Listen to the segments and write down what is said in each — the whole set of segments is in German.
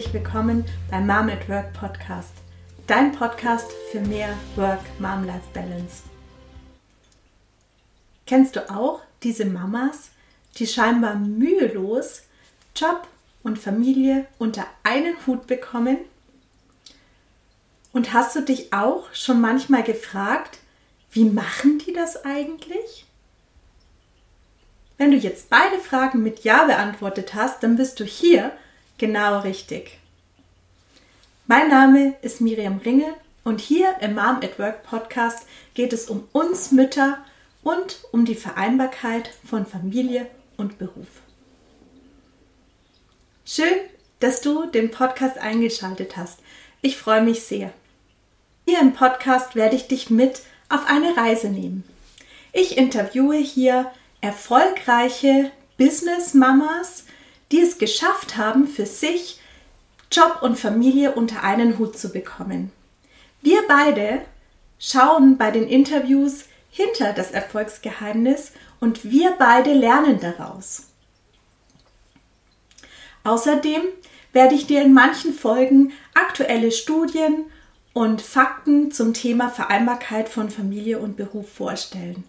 herzlich willkommen beim Mom at Work Podcast, dein Podcast für mehr Work-Mom-Life-Balance. Kennst du auch diese Mamas, die scheinbar mühelos Job und Familie unter einen Hut bekommen? Und hast du dich auch schon manchmal gefragt, wie machen die das eigentlich? Wenn du jetzt beide Fragen mit Ja beantwortet hast, dann bist du hier genau richtig. Mein Name ist Miriam Ringel und hier im Mom at Work Podcast geht es um uns Mütter und um die Vereinbarkeit von Familie und Beruf. Schön, dass du den Podcast eingeschaltet hast. Ich freue mich sehr. Hier im Podcast werde ich dich mit auf eine Reise nehmen. Ich interviewe hier erfolgreiche Business-Mamas, die es geschafft haben, für sich Job und Familie unter einen Hut zu bekommen. Wir beide schauen bei den Interviews hinter das Erfolgsgeheimnis und wir beide lernen daraus. Außerdem werde ich dir in manchen Folgen aktuelle Studien und Fakten zum Thema Vereinbarkeit von Familie und Beruf vorstellen.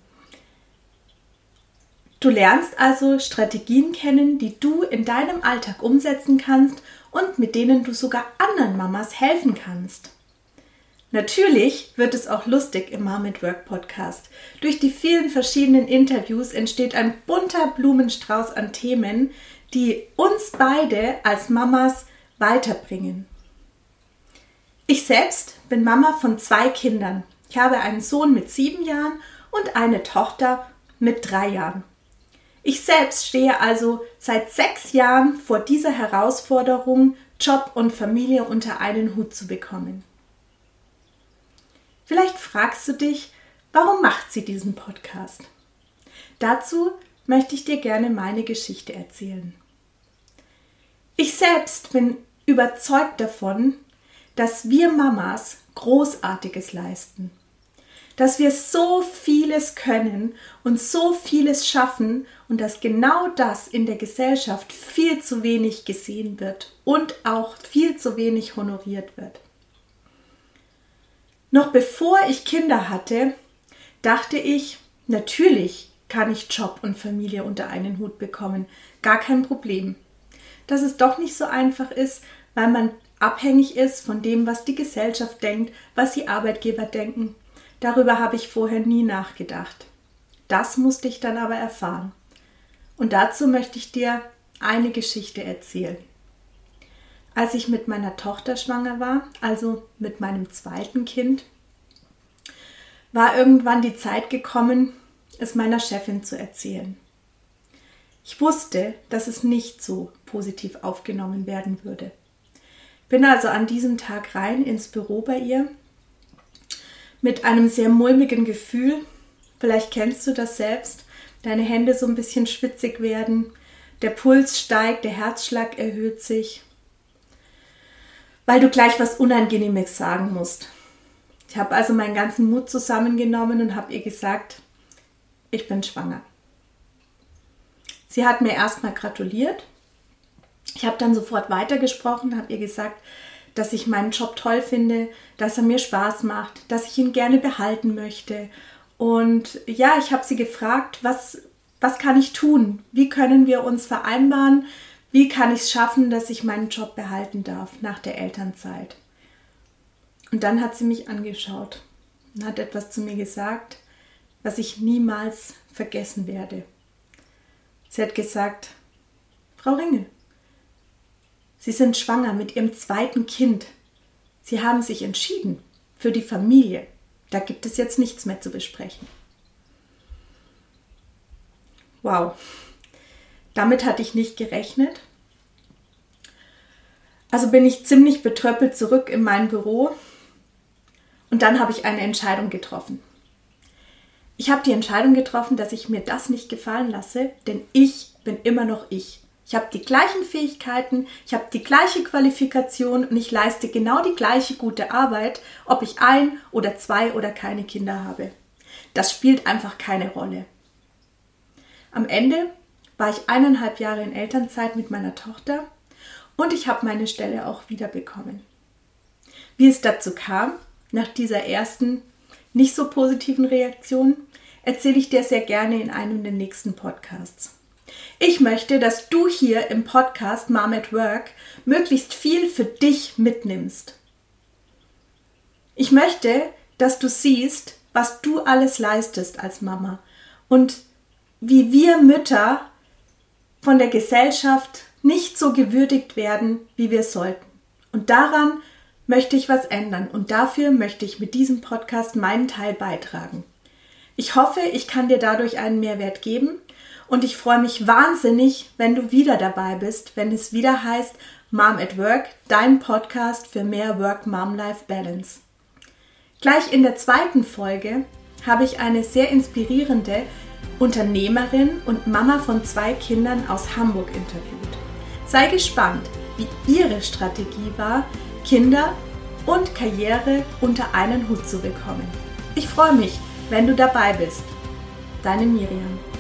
Du lernst also Strategien kennen, die du in deinem Alltag umsetzen kannst und mit denen du sogar anderen Mamas helfen kannst. Natürlich wird es auch lustig im Mom at Work Podcast. Durch die vielen verschiedenen Interviews entsteht ein bunter Blumenstrauß an Themen, die uns beide als Mamas weiterbringen. Ich selbst bin Mama von zwei Kindern. Ich habe einen Sohn mit sieben Jahren und eine Tochter mit drei Jahren. Ich selbst stehe also seit sechs Jahren vor dieser Herausforderung, Job und Familie unter einen Hut zu bekommen. Vielleicht fragst du dich, warum macht sie diesen Podcast? Dazu möchte ich dir gerne meine Geschichte erzählen. Ich selbst bin überzeugt davon, dass wir Mamas Großartiges leisten dass wir so vieles können und so vieles schaffen und dass genau das in der Gesellschaft viel zu wenig gesehen wird und auch viel zu wenig honoriert wird. Noch bevor ich Kinder hatte, dachte ich, natürlich kann ich Job und Familie unter einen Hut bekommen, gar kein Problem. Dass es doch nicht so einfach ist, weil man abhängig ist von dem, was die Gesellschaft denkt, was die Arbeitgeber denken Darüber habe ich vorher nie nachgedacht. Das musste ich dann aber erfahren. Und dazu möchte ich dir eine Geschichte erzählen. Als ich mit meiner Tochter schwanger war, also mit meinem zweiten Kind, war irgendwann die Zeit gekommen, es meiner Chefin zu erzählen. Ich wusste, dass es nicht so positiv aufgenommen werden würde. Bin also an diesem Tag rein ins Büro bei ihr mit einem sehr mulmigen Gefühl. Vielleicht kennst du das selbst. Deine Hände so ein bisschen schwitzig werden, der Puls steigt, der Herzschlag erhöht sich, weil du gleich was Unangenehmes sagen musst. Ich habe also meinen ganzen Mut zusammengenommen und habe ihr gesagt, ich bin schwanger. Sie hat mir erstmal gratuliert. Ich habe dann sofort weitergesprochen, habe ihr gesagt, dass ich meinen Job toll finde, dass er mir Spaß macht, dass ich ihn gerne behalten möchte. Und ja, ich habe sie gefragt, was, was kann ich tun? Wie können wir uns vereinbaren? Wie kann ich es schaffen, dass ich meinen Job behalten darf nach der Elternzeit? Und dann hat sie mich angeschaut und hat etwas zu mir gesagt, was ich niemals vergessen werde. Sie hat gesagt, Frau Ringel, Sie sind schwanger mit Ihrem zweiten Kind. Sie haben sich entschieden für die Familie. Da gibt es jetzt nichts mehr zu besprechen. Wow, damit hatte ich nicht gerechnet. Also bin ich ziemlich betröppelt zurück in mein Büro und dann habe ich eine Entscheidung getroffen. Ich habe die Entscheidung getroffen, dass ich mir das nicht gefallen lasse, denn ich bin immer noch ich. Ich habe die gleichen Fähigkeiten, ich habe die gleiche Qualifikation und ich leiste genau die gleiche gute Arbeit, ob ich ein oder zwei oder keine Kinder habe. Das spielt einfach keine Rolle. Am Ende war ich eineinhalb Jahre in Elternzeit mit meiner Tochter und ich habe meine Stelle auch wiederbekommen. Wie es dazu kam, nach dieser ersten nicht so positiven Reaktion, erzähle ich dir sehr gerne in einem der nächsten Podcasts. Ich möchte, dass du hier im Podcast Mom at Work möglichst viel für dich mitnimmst. Ich möchte, dass du siehst, was du alles leistest als Mama und wie wir Mütter von der Gesellschaft nicht so gewürdigt werden, wie wir sollten. Und daran möchte ich was ändern und dafür möchte ich mit diesem Podcast meinen Teil beitragen. Ich hoffe, ich kann dir dadurch einen Mehrwert geben und ich freue mich wahnsinnig, wenn du wieder dabei bist, wenn es wieder heißt Mom at Work, dein Podcast für mehr Work-Mom-Life-Balance. Gleich in der zweiten Folge habe ich eine sehr inspirierende Unternehmerin und Mama von zwei Kindern aus Hamburg interviewt. Sei gespannt, wie ihre Strategie war, Kinder und Karriere unter einen Hut zu bekommen. Ich freue mich, wenn du dabei bist. Deine Miriam.